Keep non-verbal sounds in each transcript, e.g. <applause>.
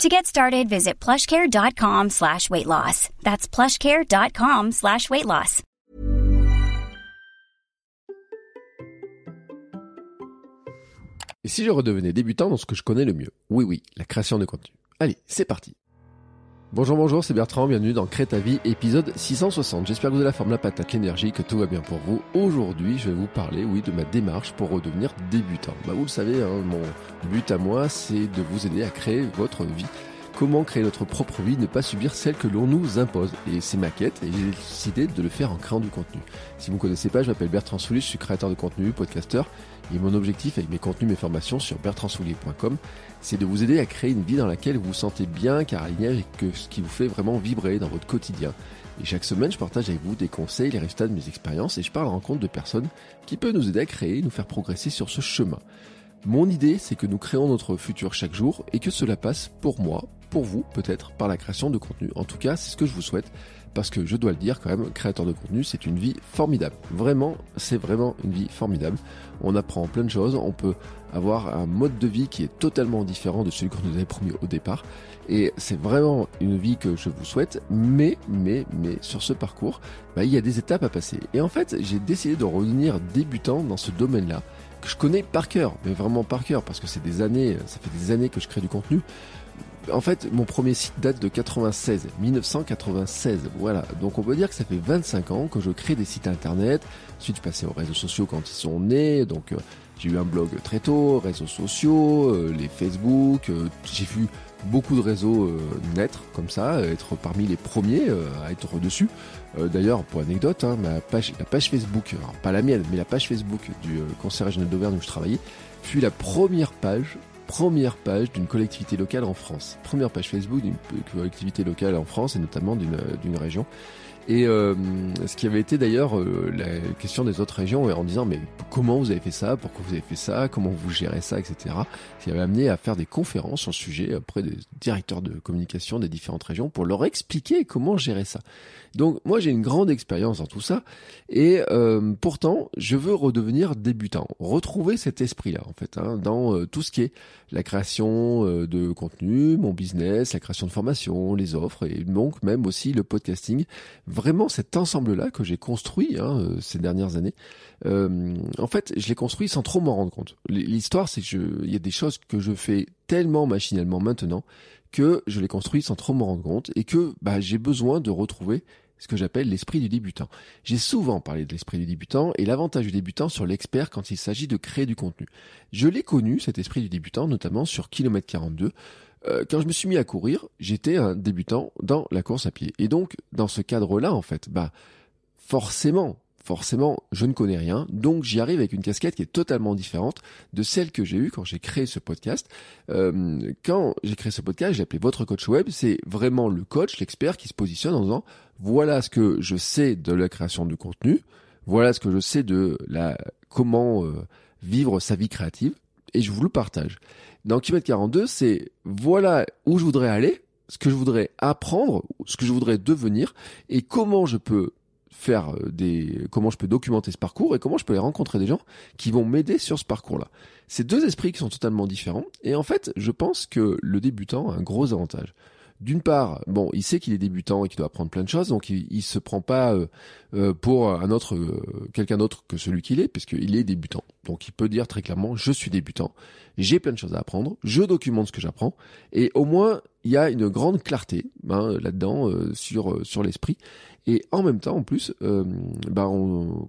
To get started, visit plushcare.com slash weight loss. That's plushcare.com slash weight loss. Et si je redevenais débutant dans ce que je connais le mieux? Oui, oui, la création de contenu. Allez, c'est parti Bonjour, bonjour, c'est Bertrand, bienvenue dans Crée ta vie, épisode 660. J'espère que vous avez la forme, la patate, l'énergie, que tout va bien pour vous. Aujourd'hui, je vais vous parler, oui, de ma démarche pour redevenir débutant. Bah, vous le savez, hein, mon but à moi, c'est de vous aider à créer votre vie. Comment créer notre propre vie, ne pas subir celle que l'on nous impose. Et c'est ma quête, et j'ai décidé de le faire en créant du contenu. Si vous ne connaissez pas, je m'appelle Bertrand Soulis, je suis créateur de contenu, podcasteur, et mon objectif avec mes contenus, mes formations sur bertrandsoulier.com, c'est de vous aider à créer une vie dans laquelle vous vous sentez bien, car aligné et que ce qui vous fait vraiment vibrer dans votre quotidien. Et chaque semaine, je partage avec vous des conseils, les résultats de mes expériences et je parle en rencontre de personnes qui peuvent nous aider à créer nous faire progresser sur ce chemin. Mon idée, c'est que nous créons notre futur chaque jour et que cela passe pour moi, pour vous peut-être, par la création de contenu. En tout cas, c'est ce que je vous souhaite parce que je dois le dire quand même, créateur de contenu, c'est une vie formidable. Vraiment, c'est vraiment une vie formidable. On apprend plein de choses, on peut avoir un mode de vie qui est totalement différent de celui qu'on nous avait promis au départ. Et c'est vraiment une vie que je vous souhaite, mais, mais, mais, sur ce parcours, bah, il y a des étapes à passer. Et en fait, j'ai décidé de revenir débutant dans ce domaine-là, que je connais par cœur, mais vraiment par cœur, parce que c'est des années, ça fait des années que je crée du contenu en fait, mon premier site date de 96, 1996. Voilà. Donc on peut dire que ça fait 25 ans que je crée des sites internet. Ensuite, je aux réseaux sociaux quand ils sont nés. Donc, euh, j'ai eu un blog très tôt, réseaux sociaux, euh, les Facebook. Euh, j'ai vu beaucoup de réseaux naître comme ça, être parmi les premiers à être dessus. D'ailleurs, pour anecdote, hein, la page Facebook, pas la mienne, mais la page Facebook du Conseil régional d'Auvergne où je travaillais, fut la première page première page d'une collectivité locale en France. Première page Facebook d'une collectivité locale en France et notamment d'une région. Et euh, ce qui avait été d'ailleurs euh, la question des autres régions en disant mais comment vous avez fait ça, pourquoi vous avez fait ça, comment vous gérez ça, etc. Qui avait amené à faire des conférences ce sujet auprès des directeurs de communication des différentes régions pour leur expliquer comment gérer ça. Donc moi j'ai une grande expérience dans tout ça et euh, pourtant je veux redevenir débutant, retrouver cet esprit-là en fait hein, dans tout ce qui est la création de contenu, mon business, la création de formation, les offres et donc même aussi le podcasting vraiment cet ensemble-là que j'ai construit hein, euh, ces dernières années, euh, en fait, je l'ai construit sans trop m'en rendre compte. L'histoire, c'est que il y a des choses que je fais tellement machinalement maintenant que je l'ai construit sans trop m'en rendre compte et que bah, j'ai besoin de retrouver ce que j'appelle l'esprit du débutant. J'ai souvent parlé de l'esprit du débutant et l'avantage du débutant sur l'expert quand il s'agit de créer du contenu. Je l'ai connu, cet esprit du débutant, notamment sur Kilomètre 42, euh, quand je me suis mis à courir, j'étais un débutant dans la course à pied. Et donc, dans ce cadre-là, en fait, bah, forcément, forcément, je ne connais rien. Donc, j'y arrive avec une casquette qui est totalement différente de celle que j'ai eue quand j'ai créé ce podcast. Euh, quand j'ai créé ce podcast, j'ai appelé votre coach web. C'est vraiment le coach, l'expert qui se positionne en disant, voilà ce que je sais de la création du contenu. Voilà ce que je sais de la, comment euh, vivre sa vie créative. Et je vous le partage. Dans Kilomètre 42, c'est voilà où je voudrais aller, ce que je voudrais apprendre, ce que je voudrais devenir, et comment je peux faire euh, des, comment je peux documenter ce parcours et comment je peux aller rencontrer des gens qui vont m'aider sur ce parcours-là. C'est deux esprits qui sont totalement différents. Et en fait, je pense que le débutant a un gros avantage d'une part, bon, il sait qu'il est débutant et qu'il doit apprendre plein de choses, donc il, il se prend pas euh, euh, pour un autre, euh, quelqu'un d'autre que celui qu'il est, puisqu'il est débutant. Donc il peut dire très clairement, je suis débutant, j'ai plein de choses à apprendre, je documente ce que j'apprends, et au moins il y a une grande clarté hein, là-dedans sur sur l'esprit. Et en même temps, en plus, bah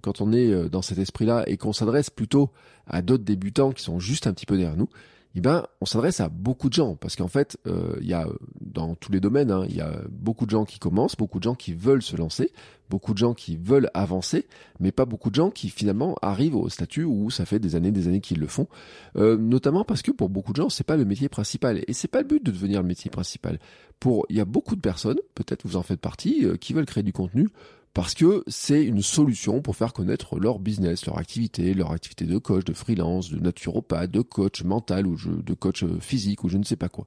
quand on est dans cet esprit-là et qu'on s'adresse plutôt à d'autres débutants qui sont juste un petit peu derrière nous, eh ben, on s'adresse à beaucoup de gens parce qu'en fait, euh, il y a dans tous les domaines, hein, il y a beaucoup de gens qui commencent, beaucoup de gens qui veulent se lancer, beaucoup de gens qui veulent avancer, mais pas beaucoup de gens qui finalement arrivent au statut où ça fait des années, des années qu'ils le font. Euh, notamment parce que pour beaucoup de gens, c'est pas le métier principal et c'est pas le but de devenir le métier principal. Pour, il y a beaucoup de personnes, peut-être vous en faites partie, euh, qui veulent créer du contenu parce que c'est une solution pour faire connaître leur business, leur activité, leur activité de coach, de freelance, de naturopathe, de coach mental ou de coach physique ou je ne sais pas quoi.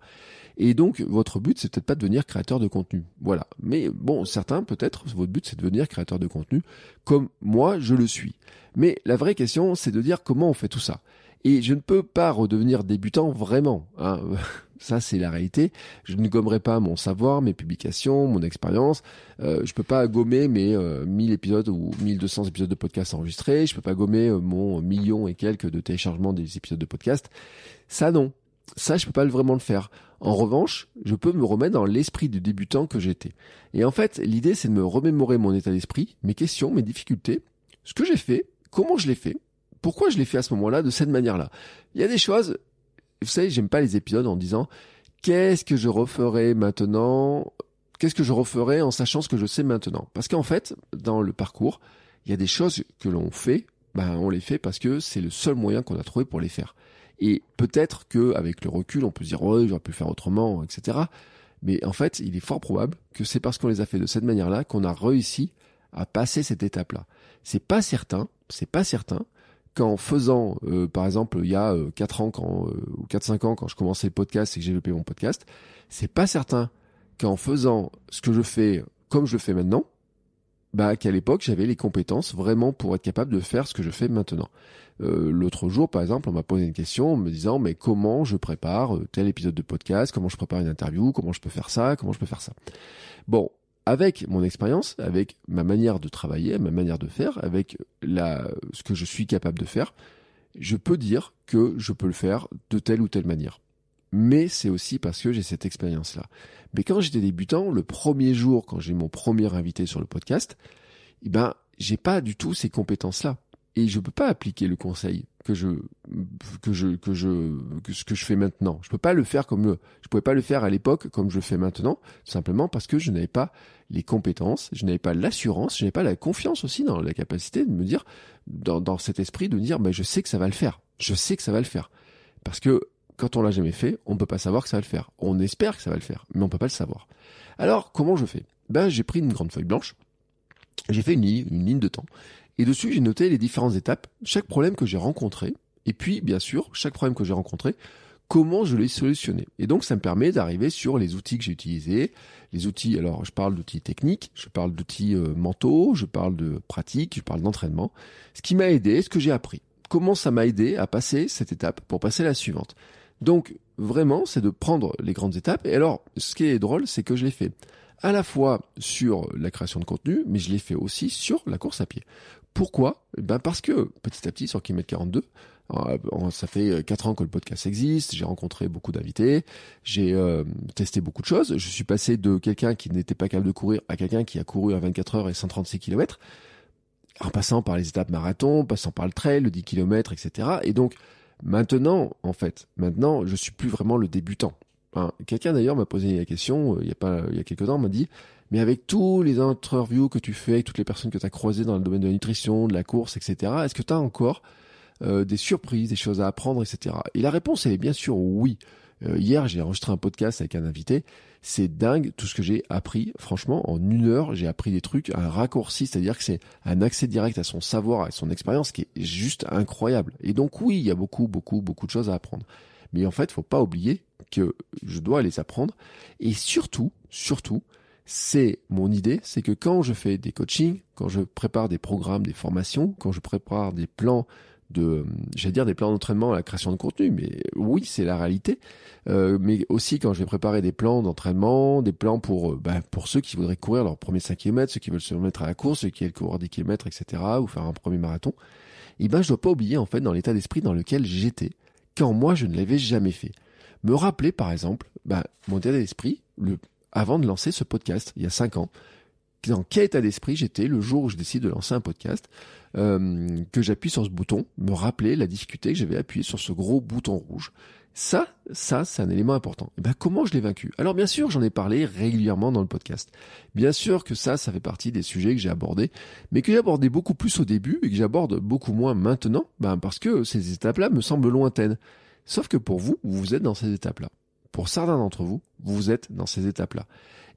Et donc votre but c'est peut-être pas de devenir créateur de contenu. Voilà. Mais bon, certains peut-être votre but c'est de devenir créateur de contenu comme moi je le suis. Mais la vraie question c'est de dire comment on fait tout ça. Et je ne peux pas redevenir débutant vraiment. Hein. <laughs> Ça, c'est la réalité. Je ne gommerai pas mon savoir, mes publications, mon expérience. Euh, je peux pas gommer mes euh, 1000 épisodes ou 1200 épisodes de podcast enregistrés. Je peux pas gommer euh, mon million et quelques de téléchargements des épisodes de podcast. Ça, non. Ça, je peux pas vraiment le faire. En revanche, je peux me remettre dans l'esprit du débutant que j'étais. Et en fait, l'idée, c'est de me remémorer mon état d'esprit, mes questions, mes difficultés, ce que j'ai fait, comment je l'ai fait, pourquoi je l'ai fait à ce moment-là, de cette manière-là. Il y a des choses, vous savez, j'aime pas les épisodes en disant qu'est-ce que je referai maintenant, qu'est-ce que je referai en sachant ce que je sais maintenant? Parce qu'en fait, dans le parcours, il y a des choses que l'on fait, ben on les fait parce que c'est le seul moyen qu'on a trouvé pour les faire. Et peut-être que avec le recul, on peut se dire ouais, j'aurais pu faire autrement, etc. Mais en fait, il est fort probable que c'est parce qu'on les a fait de cette manière-là qu'on a réussi à passer cette étape-là. C'est pas certain, c'est pas certain qu'en faisant, euh, par exemple, il y a euh, 4 ans quand, euh, ou 4-5 ans quand je commençais le podcast et que j'ai développé mon podcast, c'est pas certain qu'en faisant ce que je fais comme je le fais maintenant, bah qu'à l'époque j'avais les compétences vraiment pour être capable de faire ce que je fais maintenant. Euh, L'autre jour, par exemple, on m'a posé une question en me disant mais comment je prépare euh, tel épisode de podcast, comment je prépare une interview, comment je peux faire ça, comment je peux faire ça? Bon, avec mon expérience, avec ma manière de travailler, ma manière de faire, avec la, ce que je suis capable de faire, je peux dire que je peux le faire de telle ou telle manière. Mais c'est aussi parce que j'ai cette expérience-là. Mais quand j'étais débutant, le premier jour, quand j'ai mon premier invité sur le podcast, eh ben, j'ai pas du tout ces compétences-là et je peux pas appliquer le conseil que je fais maintenant. Je peux pas le faire comme je pouvais pas le faire à l'époque comme je le fais maintenant, simplement parce que je n'avais pas les compétences, je n'avais pas l'assurance, je n'avais pas la confiance aussi dans la capacité de me dire dans, cet esprit de dire mais je sais que ça va le faire. Je sais que ça va le faire. Parce que quand on l'a jamais fait, on peut pas savoir que ça va le faire. On espère que ça va le faire, mais on peut pas le savoir. Alors, comment je fais? Ben, j'ai pris une grande feuille blanche, j'ai fait une ligne de temps, et dessus, j'ai noté les différentes étapes, chaque problème que j'ai rencontré, et puis, bien sûr, chaque problème que j'ai rencontré, comment je l'ai solutionné. Et donc, ça me permet d'arriver sur les outils que j'ai utilisés, les outils, alors je parle d'outils techniques, je parle d'outils euh, mentaux, je parle de pratique, je parle d'entraînement, ce qui m'a aidé, ce que j'ai appris. Comment ça m'a aidé à passer cette étape pour passer à la suivante. Donc, vraiment, c'est de prendre les grandes étapes. Et alors, ce qui est drôle, c'est que je l'ai fait à la fois sur la création de contenu, mais je l'ai fait aussi sur la course à pied. Pourquoi? Eh ben Parce que petit à petit, sur kilomètre 42, euh, ça fait 4 ans que le podcast existe, j'ai rencontré beaucoup d'invités, j'ai euh, testé beaucoup de choses, je suis passé de quelqu'un qui n'était pas capable de courir à quelqu'un qui a couru à 24 heures et 136 km, en passant par les étapes marathon, passant par le trail, le 10 km, etc. Et donc maintenant, en fait, maintenant, je suis plus vraiment le débutant. Quelqu'un d'ailleurs m'a posé la question, euh, il y a pas, il y a quelques temps, m'a dit, mais avec tous les interviews que tu fais, avec toutes les personnes que tu as croisées dans le domaine de la nutrition, de la course, etc., est-ce que tu as encore euh, des surprises, des choses à apprendre, etc. Et la réponse, est bien sûr oui. Euh, hier, j'ai enregistré un podcast avec un invité. C'est dingue tout ce que j'ai appris. Franchement, en une heure, j'ai appris des trucs, un raccourci, c'est-à-dire que c'est un accès direct à son savoir, à son expérience qui est juste incroyable. Et donc oui, il y a beaucoup, beaucoup, beaucoup de choses à apprendre. Mais en fait, faut pas oublier que je dois les apprendre. Et surtout, surtout, c'est mon idée, c'est que quand je fais des coachings, quand je prépare des programmes, des formations, quand je prépare des plans de, j'allais dire des plans d'entraînement à la création de contenu, mais oui, c'est la réalité. Euh, mais aussi quand je vais préparer des plans d'entraînement, des plans pour, euh, bah, pour ceux qui voudraient courir leur premier 5 km, ceux qui veulent se remettre à la course, ceux qui veulent courir 10 km, etc., ou faire un premier marathon. Eh ben, je dois pas oublier, en fait, dans l'état d'esprit dans lequel j'étais, quand moi, je ne l'avais jamais fait. Me rappeler, par exemple, bah, mon état d'esprit, le, avant de lancer ce podcast, il y a 5 ans, dans quel état d'esprit j'étais le jour où je décide de lancer un podcast, euh, que j'appuie sur ce bouton, me rappeler la difficulté que j'avais appuyé sur ce gros bouton rouge. Ça, ça, c'est un élément important. Et eh ben, comment je l'ai vaincu? Alors bien sûr, j'en ai parlé régulièrement dans le podcast. Bien sûr que ça, ça fait partie des sujets que j'ai abordés, mais que j'ai abordé beaucoup plus au début et que j'aborde beaucoup moins maintenant, ben parce que ces étapes-là me semblent lointaines. Sauf que pour vous, vous êtes dans ces étapes-là. Pour certains d'entre vous, vous êtes dans ces étapes-là.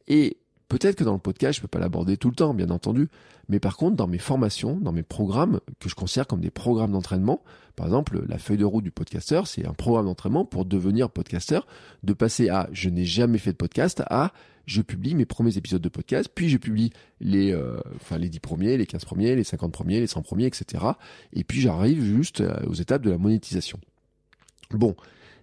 Et Peut-être que dans le podcast, je peux pas l'aborder tout le temps, bien entendu, mais par contre, dans mes formations, dans mes programmes, que je considère comme des programmes d'entraînement, par exemple, la feuille de route du podcasteur, c'est un programme d'entraînement pour devenir podcasteur, de passer à je n'ai jamais fait de podcast à je publie mes premiers épisodes de podcast, puis je publie les, euh, enfin, les 10 premiers, les 15 premiers, les 50 premiers, les 100 premiers, etc. Et puis j'arrive juste euh, aux étapes de la monétisation. Bon,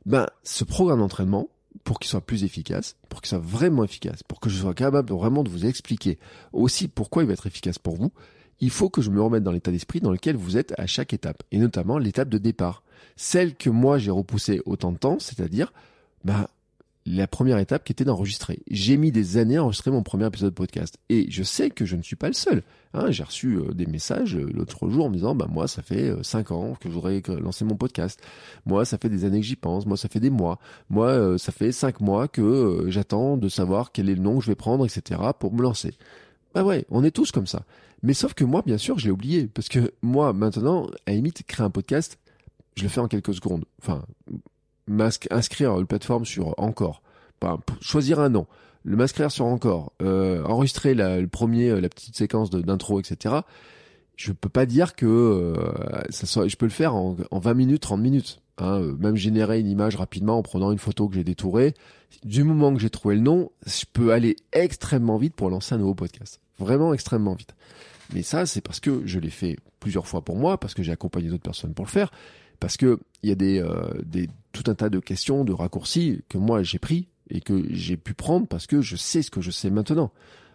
ben, ce programme d'entraînement, pour qu'il soit plus efficace, pour qu'il soit vraiment efficace, pour que je sois capable vraiment de vous expliquer aussi pourquoi il va être efficace pour vous, il faut que je me remette dans l'état d'esprit dans lequel vous êtes à chaque étape, et notamment l'étape de départ. Celle que moi j'ai repoussée autant de temps, c'est-à-dire, bah, la première étape qui était d'enregistrer. J'ai mis des années à enregistrer mon premier épisode de podcast. Et je sais que je ne suis pas le seul. Hein, j'ai reçu euh, des messages euh, l'autre jour en me disant, bah moi ça fait euh, cinq ans que je voudrais lancer mon podcast. Moi ça fait des années que j'y pense. Moi ça fait des mois. Moi ça fait cinq mois que j'attends de savoir quel est le nom que je vais prendre, etc. pour me lancer. Bah ouais, on est tous comme ça. Mais sauf que moi, bien sûr, je l'ai oublié. Parce que moi, maintenant, à limite, créer un podcast, je le fais en quelques secondes. Enfin, inscrire une plateforme sur Encore, choisir un nom, le m'inscrire sur Encore, euh, enregistrer la, le premier, euh, la petite séquence d'intro, etc. Je peux pas dire que euh, ça soit, je peux le faire en, en 20 minutes, 30 minutes. Hein, euh, même générer une image rapidement en prenant une photo que j'ai détourée. Du moment que j'ai trouvé le nom, je peux aller extrêmement vite pour lancer un nouveau podcast. Vraiment extrêmement vite. Mais ça, c'est parce que je l'ai fait plusieurs fois pour moi, parce que j'ai accompagné d'autres personnes pour le faire, parce que il y a des, euh, des tout un tas de questions, de raccourcis que moi j'ai pris et que j'ai pu prendre parce que je sais ce que je sais maintenant.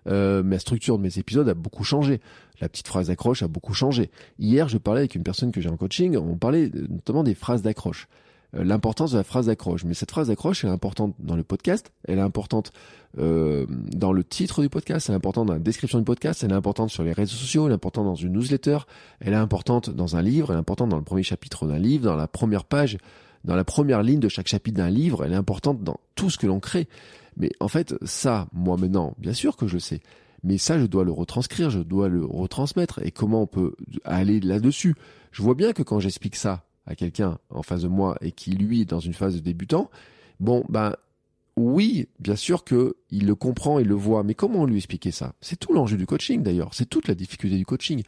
Euh, ma structure de mes épisodes a beaucoup changé. La petite phrase d'accroche a beaucoup changé. Hier, je parlais avec une personne que j'ai en coaching, on parlait notamment des phrases d'accroche. Euh, l'importance de la phrase d'accroche. Mais cette phrase d'accroche, elle est importante dans le podcast, elle est importante euh, dans le titre du podcast, elle est importante dans la description du podcast, elle est importante sur les réseaux sociaux, elle est importante dans une newsletter, elle est importante dans un livre, elle est importante dans le premier chapitre d'un livre, dans la première page, dans la première ligne de chaque chapitre d'un livre, elle est importante dans tout ce que l'on crée. Mais en fait, ça, moi maintenant, bien sûr que je le sais. Mais ça, je dois le retranscrire, je dois le retransmettre. Et comment on peut aller là-dessus? Je vois bien que quand j'explique ça à quelqu'un en face de moi et qui, lui, est dans une phase de débutant, bon, ben, oui, bien sûr que il le comprend, il le voit, mais comment lui expliquer ça? C'est tout l'enjeu du coaching d'ailleurs, c'est toute la difficulté du coaching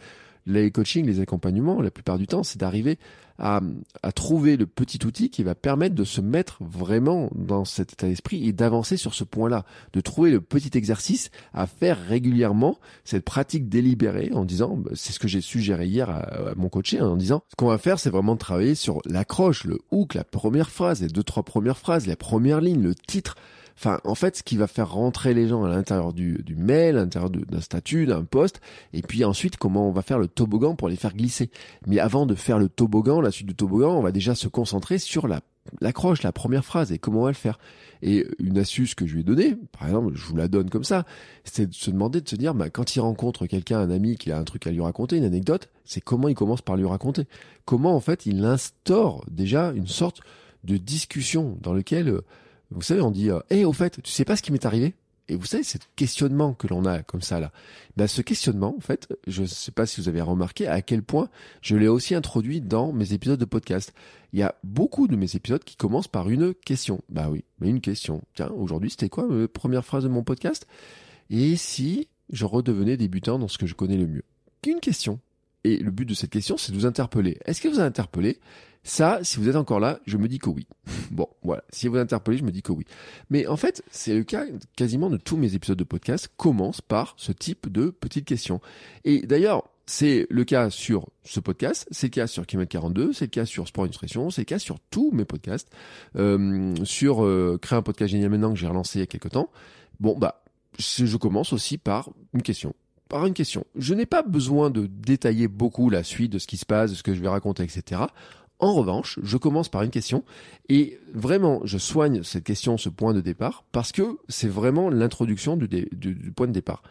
les coachings, les accompagnements, la plupart du temps, c'est d'arriver à, à, trouver le petit outil qui va permettre de se mettre vraiment dans cet état d'esprit et d'avancer sur ce point-là, de trouver le petit exercice à faire régulièrement, cette pratique délibérée en disant, bah, c'est ce que j'ai suggéré hier à, mon coaché, hein, en disant, ce qu'on va faire, c'est vraiment travailler sur l'accroche, le hook, la première phrase, les deux, trois premières phrases, la première ligne, le titre, Enfin, en fait, ce qui va faire rentrer les gens à l'intérieur du, du mail, à l'intérieur d'un statut, d'un poste, et puis ensuite comment on va faire le toboggan pour les faire glisser. Mais avant de faire le toboggan, la suite du toboggan, on va déjà se concentrer sur la l'accroche, la première phrase et comment on va le faire. Et une astuce que je lui ai donnée, par exemple, je vous la donne comme ça, c'est de se demander, de se dire, bah, quand il rencontre quelqu'un, un ami qui a un truc à lui raconter, une anecdote, c'est comment il commence par lui raconter. Comment en fait il instaure déjà une sorte de discussion dans lequel euh, vous savez, on dit, eh, au fait, tu sais pas ce qui m'est arrivé? Et vous savez, ce questionnement que l'on a comme ça là, ben, ce questionnement, en fait, je ne sais pas si vous avez remarqué à quel point je l'ai aussi introduit dans mes épisodes de podcast. Il y a beaucoup de mes épisodes qui commencent par une question. Bah oui, mais une question. Tiens, aujourd'hui, c'était quoi la première phrase de mon podcast? Et si je redevenais débutant dans ce que je connais le mieux? Une question. Et le but de cette question, c'est de vous interpeller. Est-ce que vous a interpellé Ça, si vous êtes encore là, je me dis que oui. <laughs> Bon, voilà. Si vous interpellez, je me dis que oui. Mais en fait, c'est le cas quasiment de tous mes épisodes de podcast commencent par ce type de petites questions. Et d'ailleurs, c'est le cas sur ce podcast, c'est le cas sur Kilomètre 42, c'est le cas sur Sport Nutrition, c'est le cas sur tous mes podcasts, euh, sur euh, Créer un podcast génial maintenant que j'ai relancé il y a quelques temps. Bon, bah, je commence aussi par une question par une question. Je n'ai pas besoin de détailler beaucoup la suite de ce qui se passe, de ce que je vais raconter, etc. En revanche, je commence par une question et vraiment, je soigne cette question, ce point de départ, parce que c'est vraiment l'introduction du, point de départ.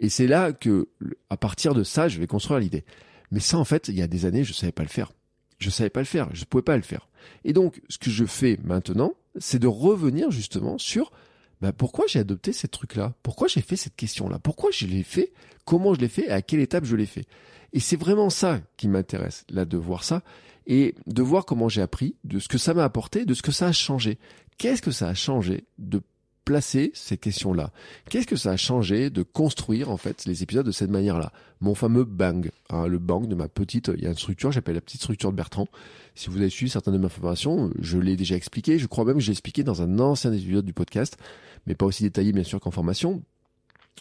Et c'est là que, à partir de ça, je vais construire l'idée. Mais ça, en fait, il y a des années, je savais pas le faire. Je savais pas le faire. Je pouvais pas le faire. Et donc, ce que je fais maintenant, c'est de revenir justement sur bah, pourquoi j'ai adopté ces trucs-là? Pourquoi j'ai fait cette question-là? Pourquoi je l'ai fait? Comment je l'ai fait? Et à quelle étape je l'ai fait? Et c'est vraiment ça qui m'intéresse, là, de voir ça et de voir comment j'ai appris, de ce que ça m'a apporté, de ce que ça a changé. Qu'est-ce que ça a changé de placer ces questions-là? Qu'est-ce que ça a changé de construire en fait les épisodes de cette manière-là? Mon fameux bang, hein, le bang de ma petite, il y a une structure, j'appelle la petite structure de Bertrand. Si vous avez suivi certaines de mes informations, je l'ai déjà expliqué, je crois même que j'ai expliqué dans un ancien épisode du podcast, mais pas aussi détaillé bien sûr qu'en formation,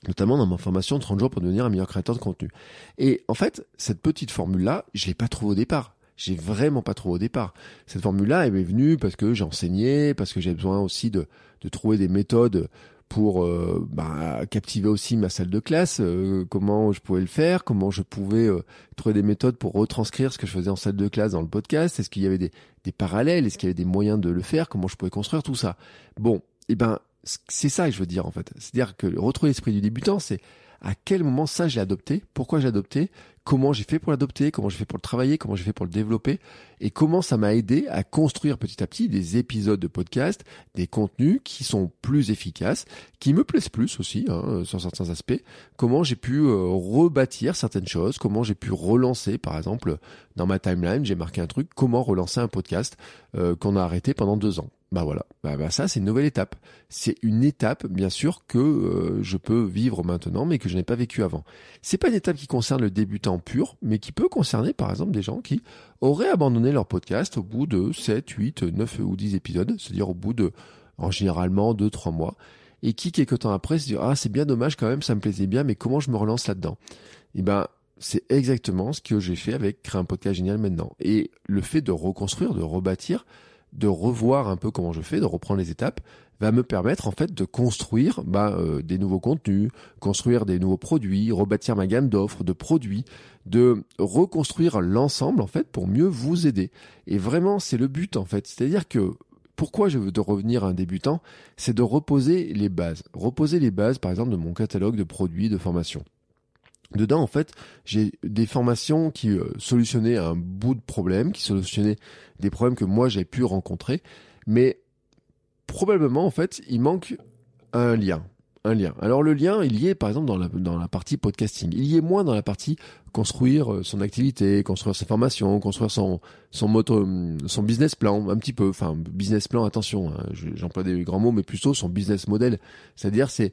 notamment dans ma formation 30 jours pour devenir un meilleur créateur de contenu. Et en fait, cette petite formule-là, je l'ai pas trouvée au départ. J'ai vraiment pas trouvé au départ. Cette formule-là, elle m'est venue parce que j'ai enseigné, parce que j'ai besoin aussi de, de trouver des méthodes pour euh, bah, captiver aussi ma salle de classe, euh, comment je pouvais le faire, comment je pouvais euh, trouver des méthodes pour retranscrire ce que je faisais en salle de classe dans le podcast, est-ce qu'il y avait des, des parallèles, est-ce qu'il y avait des moyens de le faire, comment je pouvais construire tout ça? Bon, et eh ben c'est ça que je veux dire en fait. C'est-à-dire que retrouver l'esprit du débutant, c'est à quel moment ça j'ai adopté, pourquoi j'ai adopté, comment j'ai fait pour l'adopter, comment j'ai fait pour le travailler, comment j'ai fait pour le développer, et comment ça m'a aidé à construire petit à petit des épisodes de podcast, des contenus qui sont plus efficaces, qui me plaisent plus aussi hein, sur certains aspects, comment j'ai pu euh, rebâtir certaines choses, comment j'ai pu relancer, par exemple, dans ma timeline, j'ai marqué un truc, comment relancer un podcast euh, qu'on a arrêté pendant deux ans. Bah voilà, bah, bah, ça c'est une nouvelle étape. C'est une étape bien sûr que euh, je peux vivre maintenant mais que je n'ai pas vécu avant. C'est pas une étape qui concerne le débutant pur, mais qui peut concerner par exemple des gens qui auraient abandonné leur podcast au bout de 7, 8, 9 ou 10 épisodes, c'est-à-dire au bout de en généralement 2 3 mois et qui quelques temps après se disent "Ah, c'est bien dommage quand même, ça me plaisait bien mais comment je me relance là-dedans? Eh ben c'est exactement ce que j'ai fait avec créer un podcast génial maintenant. Et le fait de reconstruire, de rebâtir, de revoir un peu comment je fais, de reprendre les étapes, va me permettre en fait de construire bah, euh, des nouveaux contenus, construire des nouveaux produits, rebâtir ma gamme d'offres, de produits, de reconstruire l'ensemble en fait pour mieux vous aider. Et vraiment, c'est le but en fait. C'est-à-dire que pourquoi je veux de revenir à un débutant, c'est de reposer les bases. Reposer les bases, par exemple, de mon catalogue de produits de formation. Dedans, en fait, j'ai des formations qui euh, solutionnaient un bout de problème, qui solutionnaient des problèmes que moi j'ai pu rencontrer, mais probablement, en fait, il manque un lien. Un lien. Alors le lien, il y est par exemple dans la, dans la partie podcasting. Il y est moins dans la partie construire euh, son activité, construire ses formations, construire son son moto, son business plan, un petit peu. Enfin, business plan, attention, hein, j'emploie des grands mots, mais plutôt son business model. C'est-à-dire, c'est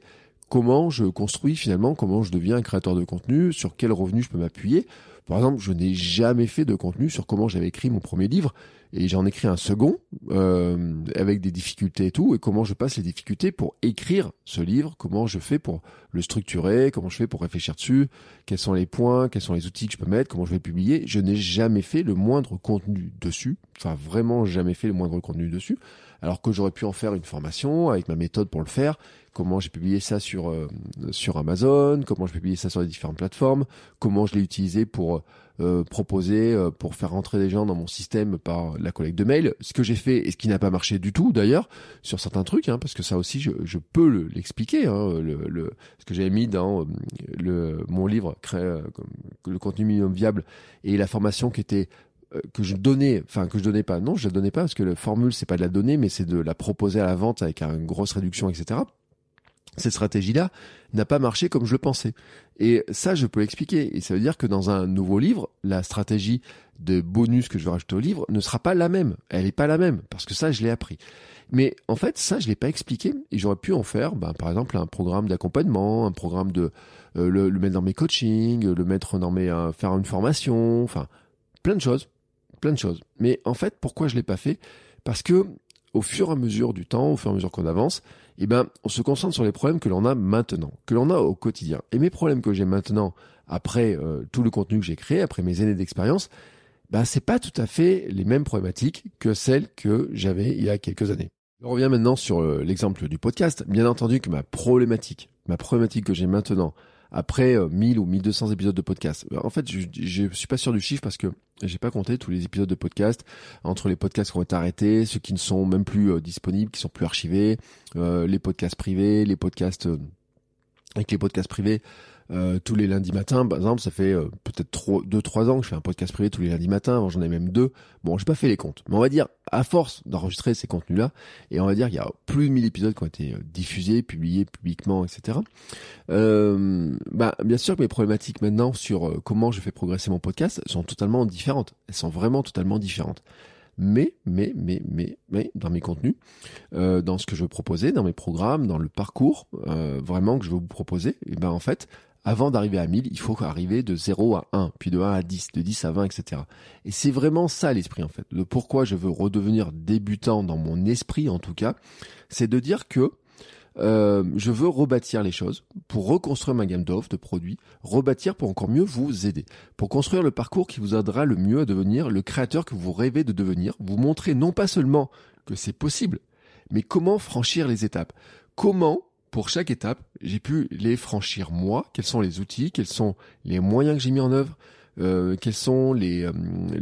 comment je construis finalement, comment je deviens un créateur de contenu, sur quel revenu je peux m'appuyer. Par exemple, je n'ai jamais fait de contenu sur comment j'avais écrit mon premier livre et j'en écris un second euh, avec des difficultés et tout et comment je passe les difficultés pour écrire ce livre, comment je fais pour le structurer, comment je fais pour réfléchir dessus, quels sont les points, quels sont les outils que je peux mettre, comment je vais publier. Je n'ai jamais fait le moindre contenu dessus, enfin vraiment jamais fait le moindre contenu dessus, alors que j'aurais pu en faire une formation avec ma méthode pour le faire comment j'ai publié ça sur euh, sur Amazon, comment j'ai publié ça sur les différentes plateformes, comment je l'ai utilisé pour euh, proposer, euh, pour faire rentrer des gens dans mon système par la collecte de mails. Ce que j'ai fait et ce qui n'a pas marché du tout d'ailleurs sur certains trucs, hein, parce que ça aussi je, peux l'expliquer. Hein, ce que j'avais mis dans le mon livre créer le contenu minimum viable et la formation qui était que je donnais, enfin que je donnais pas, non, je la donnais pas parce que la formule c'est pas de la donner, mais c'est de la proposer à la vente avec une grosse réduction, etc cette stratégie-là n'a pas marché comme je le pensais. Et ça, je peux l'expliquer. Et ça veut dire que dans un nouveau livre, la stratégie de bonus que je vais rajouter au livre ne sera pas la même. Elle n'est pas la même, parce que ça, je l'ai appris. Mais en fait, ça, je l'ai pas expliqué. Et j'aurais pu en faire, ben, par exemple, un programme d'accompagnement, un programme de euh, le, mettre dans mes coachings, le mettre dans mes euh, faire une formation, enfin, plein de choses, plein de choses. Mais en fait, pourquoi je l'ai pas fait? Parce que au fur et à mesure du temps, au fur et à mesure qu'on avance, eh ben, on se concentre sur les problèmes que l'on a maintenant, que l'on a au quotidien. Et mes problèmes que j'ai maintenant, après euh, tout le contenu que j'ai créé, après mes années d'expérience, ben, c'est pas tout à fait les mêmes problématiques que celles que j'avais il y a quelques années. Je reviens maintenant sur euh, l'exemple du podcast. Bien entendu que ma problématique, ma problématique que j'ai maintenant, après 1000 euh, ou 1200 épisodes de podcast. En fait, je, je suis pas sûr du chiffre parce que j'ai pas compté tous les épisodes de podcast entre les podcasts qui ont été arrêtés, ceux qui ne sont même plus euh, disponibles, qui sont plus archivés, euh, les podcasts privés, les podcasts avec les podcasts privés. Euh, tous les lundis matins, par exemple, ça fait euh, peut-être deux trois ans que je fais un podcast privé tous les lundis matins. Avant, j'en ai même deux. Bon, j'ai pas fait les comptes, mais on va dire à force d'enregistrer ces contenus-là, et on va dire qu'il y a plus de 1000 épisodes qui ont été euh, diffusés, publiés publiquement, etc. bah, bien sûr que mes problématiques maintenant sur comment je fais progresser mon podcast sont totalement différentes. Elles sont vraiment totalement différentes. Mais, mais, mais, mais, mais, dans mes contenus, euh, dans ce que je proposer, dans mes programmes, dans le parcours, euh, vraiment que je veux vous proposer, et ben en fait, avant d'arriver à 1000, il faut arriver de 0 à 1, puis de 1 à 10, de 10 à 20, etc. Et c'est vraiment ça l'esprit en fait. Le pourquoi je veux redevenir débutant dans mon esprit en tout cas, c'est de dire que euh, je veux rebâtir les choses pour reconstruire ma gamme d'offres, de produits, rebâtir pour encore mieux vous aider, pour construire le parcours qui vous aidera le mieux à devenir le créateur que vous rêvez de devenir, vous montrer non pas seulement que c'est possible, mais comment franchir les étapes, comment pour chaque étape, j'ai pu les franchir moi, quels sont les outils, quels sont les moyens que j'ai mis en œuvre, euh, quelles sont les, euh,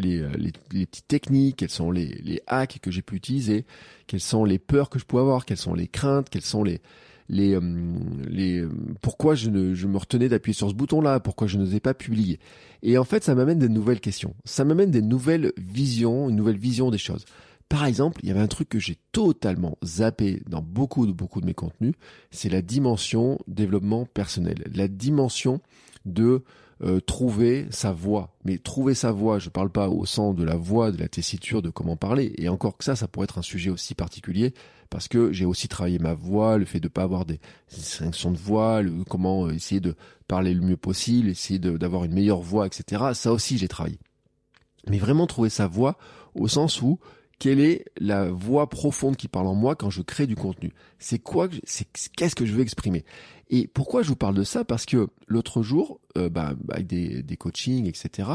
euh, petites techniques, quels sont les, hacks que j'ai pu utiliser, quelles sont les peurs que je pouvais avoir, quelles sont les craintes, quelles sont les les, les pourquoi je, ne, je me retenais d'appuyer sur ce bouton-là, pourquoi je n'osais pas publier? Et en fait, ça m'amène des nouvelles questions, ça m'amène des nouvelles visions, une nouvelle vision des choses. Par exemple, il y avait un truc que j'ai totalement zappé dans beaucoup de beaucoup de mes contenus, c'est la dimension développement personnel, la dimension de euh, trouver sa voix. Mais trouver sa voix, je parle pas au sens de la voix, de la tessiture, de comment parler. Et encore que ça, ça pourrait être un sujet aussi particulier parce que j'ai aussi travaillé ma voix, le fait de pas avoir des distinctions de voix, comment euh, essayer de parler le mieux possible, essayer d'avoir une meilleure voix, etc. Ça aussi, j'ai travaillé. Mais vraiment trouver sa voix au sens où quelle est la voix profonde qui parle en moi quand je crée du contenu C'est quoi C'est qu'est-ce que je veux exprimer? Et pourquoi je vous parle de ça? Parce que l'autre jour, euh, bah, avec des, des coachings, etc.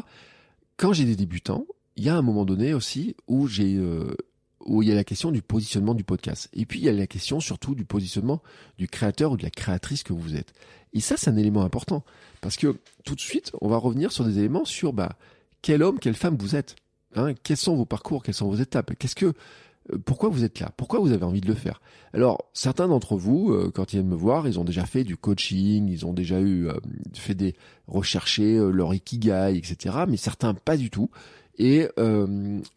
Quand j'ai des débutants, il y a un moment donné aussi où j'ai euh, où il y a la question du positionnement du podcast. Et puis il y a la question surtout du positionnement du créateur ou de la créatrice que vous êtes. Et ça, c'est un élément important parce que tout de suite, on va revenir sur des éléments sur bah quel homme, quelle femme vous êtes. Hein, quels sont vos parcours Quelles sont vos étapes? Qu'est-ce que euh, pourquoi vous êtes là? Pourquoi vous avez envie de le faire? Alors, certains d'entre vous, euh, quand ils viennent me voir, ils ont déjà fait du coaching, ils ont déjà eu euh, fait des rechercher leur ikigai, etc. Mais certains pas du tout. Et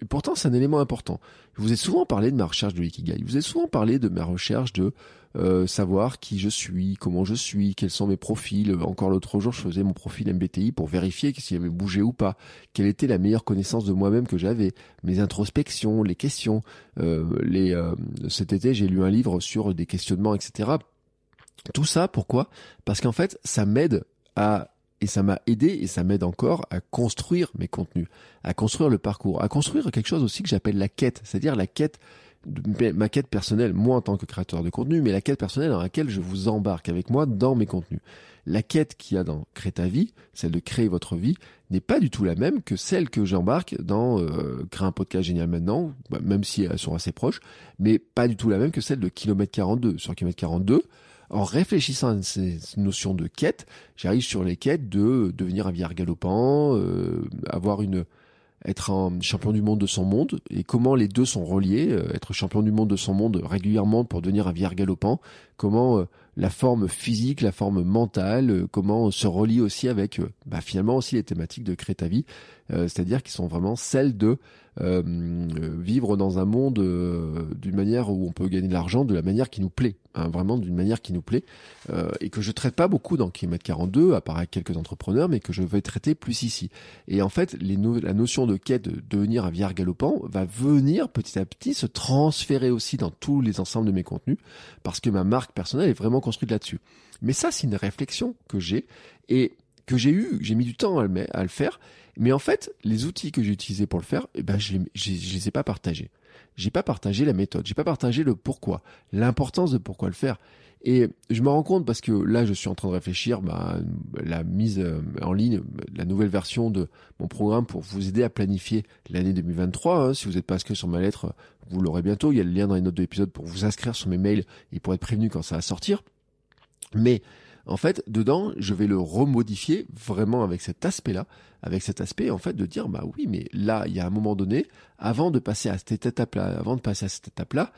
pourtant, c'est un élément important. Je vous ai souvent parlé de ma recherche de l'ikigai. Je vous ai souvent parlé de ma recherche de euh, savoir qui je suis, comment je suis, quels sont mes profils. Encore l'autre jour, je faisais mon profil MBTI pour vérifier s'il avait bougé ou pas, quelle était la meilleure connaissance de moi-même que j'avais, mes introspections, les questions. Euh, les, euh, cet été, j'ai lu un livre sur des questionnements, etc. Tout ça, pourquoi? Parce qu'en fait, ça m'aide à et ça m'a aidé et ça m'aide encore à construire mes contenus, à construire le parcours, à construire quelque chose aussi que j'appelle la quête, c'est-à-dire la quête ma quête personnelle, moi en tant que créateur de contenu, mais la quête personnelle dans laquelle je vous embarque avec moi dans mes contenus. La quête qu'il y a dans Créer ta vie, celle de créer votre vie, n'est pas du tout la même que celle que j'embarque dans euh, Créer un podcast génial maintenant, bah, même si elles sont assez proches, mais pas du tout la même que celle de Kilomètre 42. Sur Kilomètre 42, en réfléchissant à ces notions de quête, j'arrive sur les quêtes de devenir un vieillard galopant, euh, avoir une être un champion du monde de son monde et comment les deux sont reliés, euh, être champion du monde de son monde régulièrement pour devenir un vieillard galopant, comment euh, la forme physique, la forme mentale, euh, comment se relie aussi avec bah, finalement aussi les thématiques de créer ta vie, c'est-à-dire qui sont vraiment celles de euh, vivre dans un monde euh, d'une manière où on peut gagner de l'argent de la manière qui nous plaît, hein, vraiment d'une manière qui nous plaît, euh, et que je traite pas beaucoup dans Kilomètre 42, à part quelques entrepreneurs, mais que je vais traiter plus ici. Et en fait, les la notion de quête de devenir un vieillard galopant va venir petit à petit se transférer aussi dans tous les ensembles de mes contenus, parce que ma marque personnelle est vraiment construite là-dessus. Mais ça, c'est une réflexion que j'ai, et que j'ai eu, j'ai mis du temps à le, faire, mais en fait, les outils que j'ai utilisés pour le faire, eh ben, je, les, je, les ai pas partagés. J'ai pas partagé la méthode, j'ai pas partagé le pourquoi, l'importance de pourquoi le faire. Et je me rends compte parce que là, je suis en train de réfléchir bah, la mise euh, en ligne, la nouvelle version de mon programme pour vous aider à planifier l'année 2023. Hein. Si vous n'êtes pas inscrit sur ma lettre, vous l'aurez bientôt. Il y a le lien dans les notes de l'épisode pour vous inscrire sur mes mails et pour être prévenu quand ça va sortir. Mais en fait, dedans, je vais le remodifier vraiment avec cet aspect-là, avec cet aspect, en fait, de dire, bah oui, mais là, il y a un moment donné, avant de passer à cette étape-là, avant de passer à cette étape-là,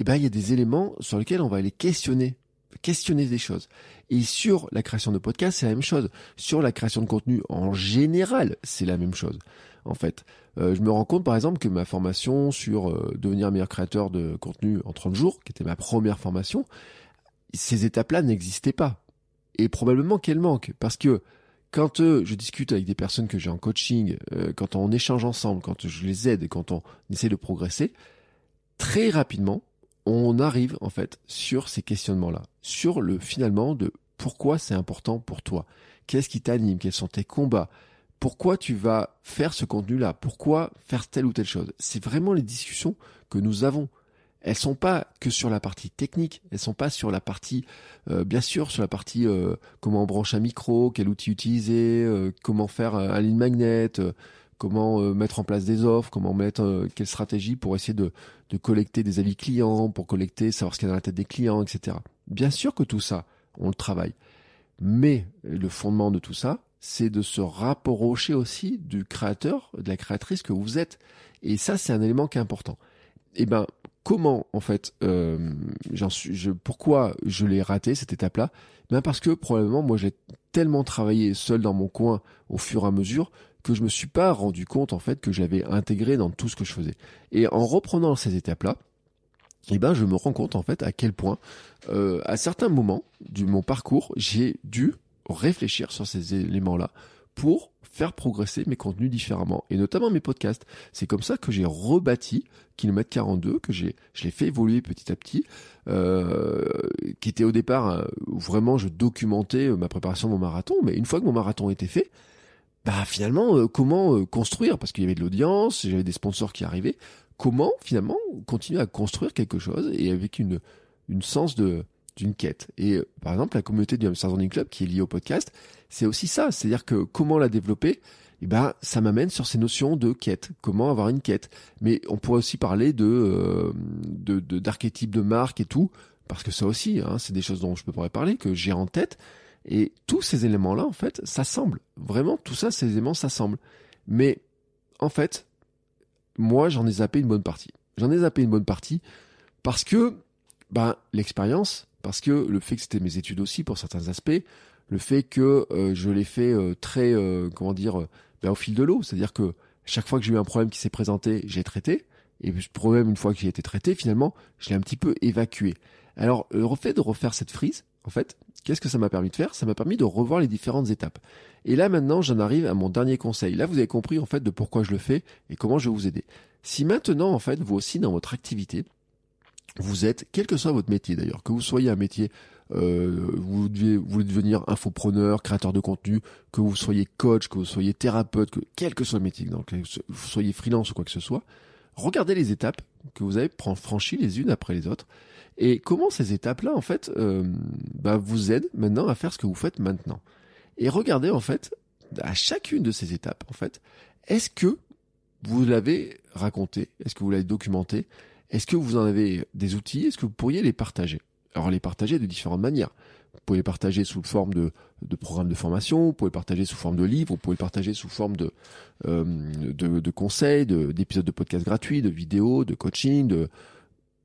eh ben, il y a des éléments sur lesquels on va aller questionner, questionner des choses. Et sur la création de podcast, c'est la même chose. Sur la création de contenu en général, c'est la même chose. En fait, euh, je me rends compte par exemple que ma formation sur euh, devenir meilleur créateur de contenu en 30 jours, qui était ma première formation, ces étapes-là n'existaient pas et probablement qu'elle manque parce que quand euh, je discute avec des personnes que j'ai en coaching, euh, quand on échange ensemble, quand je les aide, quand on essaie de progresser, très rapidement, on arrive en fait sur ces questionnements-là, sur le finalement de pourquoi c'est important pour toi, qu'est-ce qui t'anime, quels sont tes combats, pourquoi tu vas faire ce contenu-là, pourquoi faire telle ou telle chose? C'est vraiment les discussions que nous avons. Elles sont pas que sur la partie technique, elles sont pas sur la partie, euh, bien sûr, sur la partie euh, comment on branche un micro, quel outil utiliser, euh, comment faire un ligne magnet, comment mettre en place des offres, comment mettre quelle stratégie pour essayer de, de collecter des avis clients, pour collecter, savoir ce qu'il y a dans la tête des clients, etc. Bien sûr que tout ça, on le travaille. Mais le fondement de tout ça, c'est de se rapprocher aussi du créateur, de la créatrice que vous êtes. Et ça, c'est un élément qui est important. Et eh ben, comment en fait euh, pourquoi je l'ai raté cette étape là ben parce que probablement moi j'ai tellement travaillé seul dans mon coin au fur et à mesure que je me suis pas rendu compte en fait que j'avais intégré dans tout ce que je faisais et en reprenant ces étapes là eh ben je me rends compte en fait à quel point euh, à certains moments de mon parcours j'ai dû réfléchir sur ces éléments là pour faire progresser mes contenus différemment et notamment mes podcasts. C'est comme ça que j'ai rebâti Kilomètre 42, que j'ai je l'ai fait évoluer petit à petit, euh, qui était au départ euh, vraiment je documentais ma préparation de mon marathon, mais une fois que mon marathon était fait, bah finalement comment construire? Parce qu'il y avait de l'audience, j'avais des sponsors qui arrivaient, comment finalement continuer à construire quelque chose et avec une une sens de d'une quête? Et par exemple, la communauté du Hamster Running Club qui est liée au podcast, c'est aussi ça. C'est-à-dire que comment la développer? Eh ben, ça m'amène sur ces notions de quête. Comment avoir une quête? Mais on pourrait aussi parler de, euh, de, d'archétypes de marque et tout, parce que ça aussi, hein, c'est des choses dont je pourrais parler, que j'ai en tête. Et tous ces éléments-là, en fait, s'assemblent. Vraiment, tout ça, ces éléments s'assemblent. Mais, en fait, moi, j'en ai zappé une bonne partie. J'en ai zappé une bonne partie parce que, ben, l'expérience, parce que le fait que c'était mes études aussi pour certains aspects, le fait que euh, je l'ai fait euh, très, euh, comment dire, ben, au fil de l'eau. C'est-à-dire que chaque fois que j'ai eu un problème qui s'est présenté, j'ai traité. Et ce problème, une fois qu'il a été traité, finalement, je l'ai un petit peu évacué. Alors, le fait de refaire cette frise, en fait, qu'est-ce que ça m'a permis de faire? Ça m'a permis de revoir les différentes étapes. Et là, maintenant, j'en arrive à mon dernier conseil. Là, vous avez compris, en fait, de pourquoi je le fais et comment je vais vous aider. Si maintenant, en fait, vous aussi, dans votre activité, vous êtes, quel que soit votre métier d'ailleurs, que vous soyez un métier euh, vous voulez devenir infopreneur, créateur de contenu, que vous soyez coach, que vous soyez thérapeute, que quel que soit le métier, donc vous soyez freelance ou quoi que ce soit, regardez les étapes que vous avez franchies les unes après les autres. Et comment ces étapes-là en fait euh, bah, vous aident maintenant à faire ce que vous faites maintenant? Et regardez en fait à chacune de ces étapes en fait, est-ce que vous l'avez raconté, est-ce que vous l'avez documenté, est-ce que vous en avez des outils, est-ce que vous pourriez les partager? Alors les partager de différentes manières. Vous pouvez partager sous forme de, de programmes de formation, vous pouvez partager sous forme de livres, vous pouvez partager sous forme de, euh, conseils, d'épisodes de, podcasts gratuits, de vidéos, de coaching, de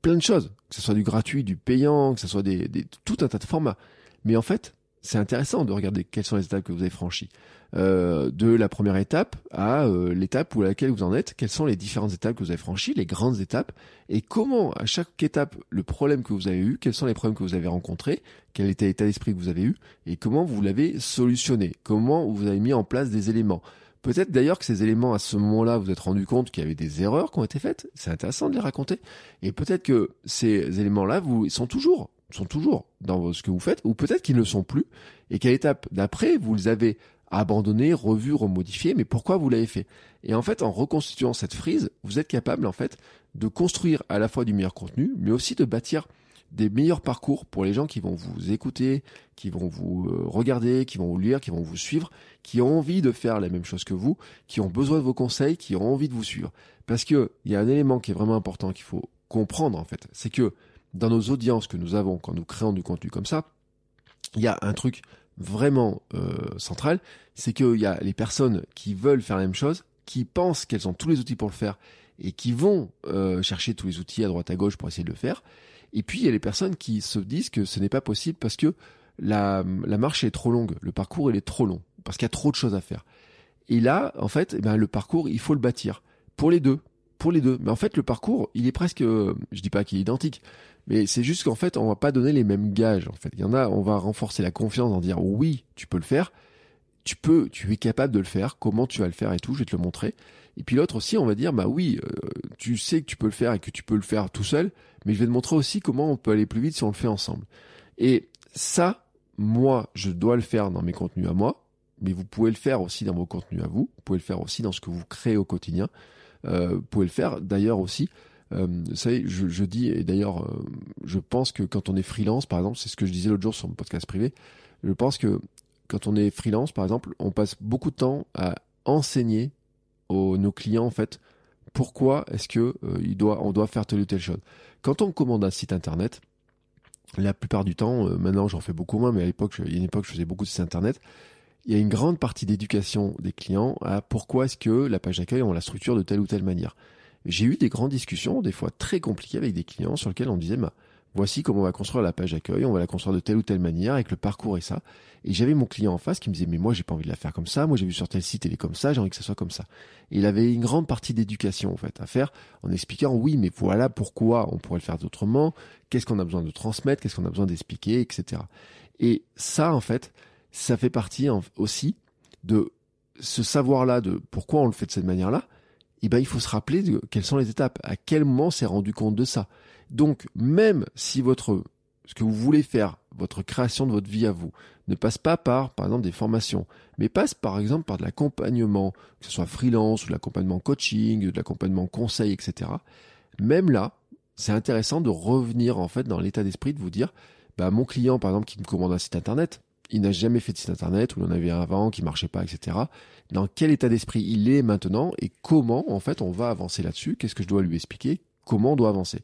plein de choses. Que ce soit du gratuit, du payant, que ce soit des, des, tout un tas de formats. Mais en fait, c'est intéressant de regarder quelles sont les étapes que vous avez franchies. Euh, de la première étape à euh, l'étape où laquelle vous en êtes, quelles sont les différentes étapes que vous avez franchies, les grandes étapes, et comment à chaque étape le problème que vous avez eu, quels sont les problèmes que vous avez rencontrés, quel était l'état d'esprit que vous avez eu, et comment vous l'avez solutionné, comment vous avez mis en place des éléments. Peut-être d'ailleurs que ces éléments, à ce moment-là, vous, vous êtes rendu compte qu'il y avait des erreurs qui ont été faites. C'est intéressant de les raconter. Et peut-être que ces éléments-là, vous, sont toujours, sont toujours dans ce que vous faites, ou peut-être qu'ils ne le sont plus, et qu'à l'étape d'après, vous les avez abandonné, revu, remodifié, mais pourquoi vous l'avez fait? Et en fait, en reconstituant cette frise, vous êtes capable en fait de construire à la fois du meilleur contenu, mais aussi de bâtir des meilleurs parcours pour les gens qui vont vous écouter, qui vont vous euh, regarder, qui vont vous lire, qui vont vous suivre, qui ont envie de faire la même chose que vous, qui ont besoin de vos conseils, qui ont envie de vous suivre. Parce que il y a un élément qui est vraiment important qu'il faut comprendre en fait, c'est que dans nos audiences que nous avons quand nous créons du contenu comme ça, il y a un truc vraiment euh, central, c'est qu'il y a les personnes qui veulent faire la même chose, qui pensent qu'elles ont tous les outils pour le faire et qui vont euh, chercher tous les outils à droite à gauche pour essayer de le faire. Et puis il y a les personnes qui se disent que ce n'est pas possible parce que la, la marche est trop longue, le parcours est trop long, parce qu'il y a trop de choses à faire. Et là, en fait, eh ben, le parcours, il faut le bâtir. Pour les deux. Pour les deux. Mais en fait, le parcours, il est presque, je dis pas qu'il est identique, mais c'est juste qu'en fait, on va pas donner les mêmes gages. En fait, il y en a, on va renforcer la confiance en dire oui, tu peux le faire. tu peux, tu es capable de le faire, comment tu vas le faire et tout, je vais te le montrer. Et puis l'autre aussi, on va dire, bah oui, euh, tu sais que tu peux le faire et que tu peux le faire tout seul, mais je vais te montrer aussi comment on peut aller plus vite si on le fait ensemble. Et ça, moi, je dois le faire dans mes contenus à moi, mais vous pouvez le faire aussi dans vos contenus à vous, vous pouvez le faire aussi dans ce que vous créez au quotidien, euh, vous pouvez le faire d'ailleurs aussi. Euh, vous savez, je, dis, et d'ailleurs, euh, je pense que quand on est freelance, par exemple, c'est ce que je disais l'autre jour sur mon podcast privé, je pense que quand on est freelance, par exemple, on passe beaucoup de temps à enseigner aux, nos clients, en fait, pourquoi est-ce que euh, doit, doit faire telle ou telle chose. Quand on commande un site internet, la plupart du temps, euh, maintenant j'en fais beaucoup moins, mais à l'époque, il y a une époque, je faisais beaucoup de sites internet. Il y a une grande partie d'éducation des clients à pourquoi est-ce que la page d'accueil, on la structure de telle ou telle manière. J'ai eu des grandes discussions, des fois très compliquées avec des clients sur lesquels on disait, bah, voici comment on va construire la page d'accueil, on va la construire de telle ou telle manière avec le parcours et ça. Et j'avais mon client en face qui me disait, mais moi j'ai pas envie de la faire comme ça, moi j'ai vu sur tel site elle est comme ça, j'ai envie que ça soit comme ça. Et il avait une grande partie d'éducation en fait à faire en expliquant, oui, mais voilà pourquoi on pourrait le faire autrement, qu'est-ce qu'on a besoin de transmettre, qu'est-ce qu'on a besoin d'expliquer, etc. Et ça en fait, ça fait partie aussi de ce savoir-là de pourquoi on le fait de cette manière-là, eh ben, il faut se rappeler de quelles sont les étapes, à quel moment s'est rendu compte de ça. Donc, même si votre, ce que vous voulez faire, votre création de votre vie à vous, ne passe pas par, par exemple, des formations, mais passe par exemple par de l'accompagnement, que ce soit freelance ou de l'accompagnement coaching, de l'accompagnement conseil, etc. Même là, c'est intéressant de revenir en fait dans l'état d'esprit de vous dire, bah, mon client, par exemple, qui me commande un site internet, il n'a jamais fait de site internet, ou il en avait un avant qui marchait pas, etc. Dans quel état d'esprit il est maintenant et comment, en fait, on va avancer là-dessus, qu'est-ce que je dois lui expliquer, comment on doit avancer?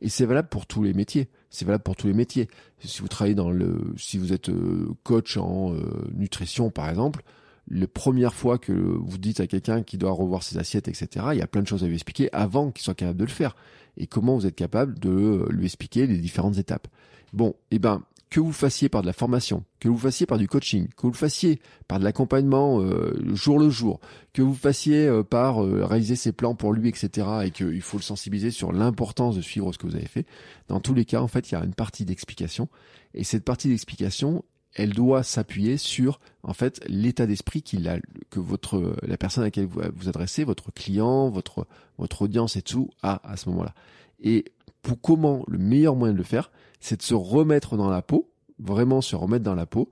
Et c'est valable pour tous les métiers. C'est valable pour tous les métiers. Si vous travaillez dans le, si vous êtes euh, coach en euh, nutrition, par exemple, la première fois que vous dites à quelqu'un qui doit revoir ses assiettes, etc., il y a plein de choses à lui expliquer avant qu'il soit capable de le faire. Et comment vous êtes capable de euh, lui expliquer les différentes étapes? Bon, eh ben, que vous fassiez par de la formation, que vous fassiez par du coaching, que vous le fassiez par de l'accompagnement euh, jour le jour, que vous fassiez euh, par euh, réaliser ses plans pour lui, etc. et qu'il faut le sensibiliser sur l'importance de suivre ce que vous avez fait. Dans tous les cas, en fait, il y a une partie d'explication et cette partie d'explication, elle doit s'appuyer sur en fait l'état d'esprit qu'il a, que votre la personne à laquelle vous vous adressez, votre client, votre votre audience et tout a à ce moment-là. Et pour comment le meilleur moyen de le faire, c'est de se remettre dans la peau, vraiment se remettre dans la peau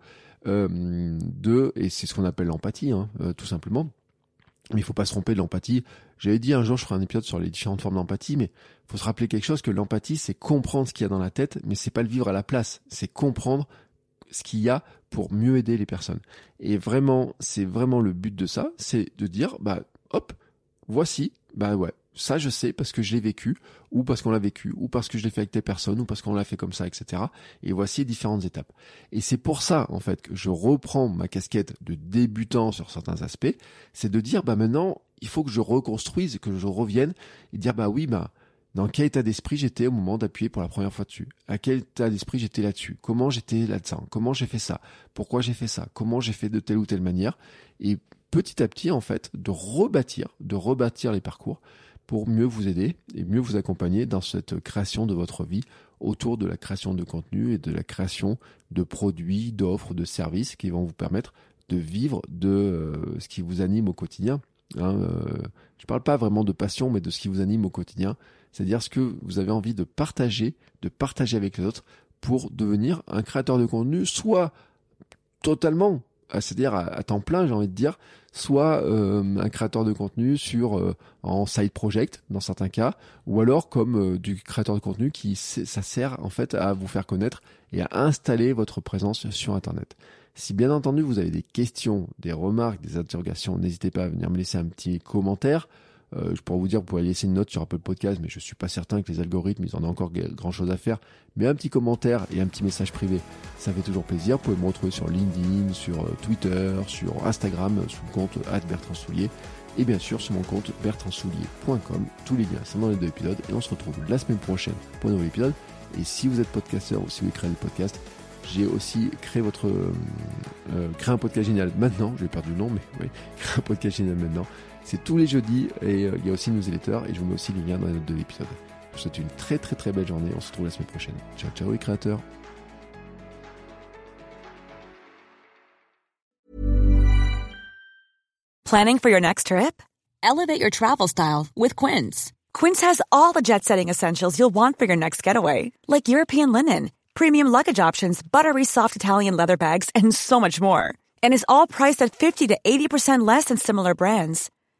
euh, de, et c'est ce qu'on appelle l'empathie, hein, euh, tout simplement. Mais il faut pas se tromper de l'empathie. J'avais dit un jour, je ferai un épisode sur les différentes formes d'empathie, mais faut se rappeler quelque chose que l'empathie, c'est comprendre ce qu'il y a dans la tête, mais c'est pas le vivre à la place. C'est comprendre ce qu'il y a pour mieux aider les personnes. Et vraiment, c'est vraiment le but de ça, c'est de dire, bah, hop, voici, bah ouais, ça je sais parce que je l'ai vécu, ou parce qu'on l'a vécu, ou parce que je l'ai fait avec telle personne, ou parce qu'on l'a fait comme ça, etc. Et voici différentes étapes. Et c'est pour ça, en fait, que je reprends ma casquette de débutant sur certains aspects, c'est de dire, bah maintenant, il faut que je reconstruise, que je revienne, et dire, bah oui, bah, dans quel état d'esprit j'étais au moment d'appuyer pour la première fois dessus? À quel état d'esprit j'étais là-dessus? Comment j'étais là-dedans? Comment j'ai fait ça? Pourquoi j'ai fait ça? Comment j'ai fait de telle ou telle manière? Et petit à petit, en fait, de rebâtir, de rebâtir les parcours pour mieux vous aider et mieux vous accompagner dans cette création de votre vie autour de la création de contenu et de la création de produits, d'offres, de services qui vont vous permettre de vivre de euh, ce qui vous anime au quotidien. Hein, euh, je ne parle pas vraiment de passion, mais de ce qui vous anime au quotidien, c'est-à-dire ce que vous avez envie de partager, de partager avec les autres pour devenir un créateur de contenu, soit totalement c'est-à-dire à, temps plein, j'ai envie de dire, soit euh, un créateur de contenu sur euh, en side project dans certains cas, ou alors comme euh, du créateur de contenu qui ça sert en fait à vous faire connaître et à installer votre présence sur Internet. Si bien entendu vous avez des questions, des remarques, des interrogations, n'hésitez pas à venir me laisser un petit commentaire. Euh, je pourrais vous dire, vous pouvez laisser une note sur Apple Podcast, mais je suis pas certain que les algorithmes, ils en ont encore grand chose à faire. Mais un petit commentaire et un petit message privé, ça fait toujours plaisir. Vous pouvez me retrouver sur LinkedIn, sur euh, Twitter, sur Instagram, sous le compte Bertrand Soulier. Et bien sûr sur mon compte bertrandsoulier.com. Tous les liens sont dans les deux épisodes. Et on se retrouve la semaine prochaine pour un nouvel épisode. Et si vous êtes podcasteur ou si vous créez des podcasts, j'ai aussi créé votre euh, euh créé un podcast génial maintenant. J'ai perdu le nom, mais oui, <laughs> créé un podcast génial maintenant. C'est tous les jeudis et euh, il y a aussi une newsletter et je vous mets aussi les liens dans les notes de l'épisode. Je vous souhaite une très très très belle journée. On se retrouve la semaine prochaine. Ciao ciao les créateurs. Planning for your next trip? Elevate your travel style with Quince. Quince has all the jet setting essentials you'll want for your next getaway, like European linen, premium luggage options, buttery soft Italian leather bags, and so much more. And is all priced at 50 to 80% less than similar brands.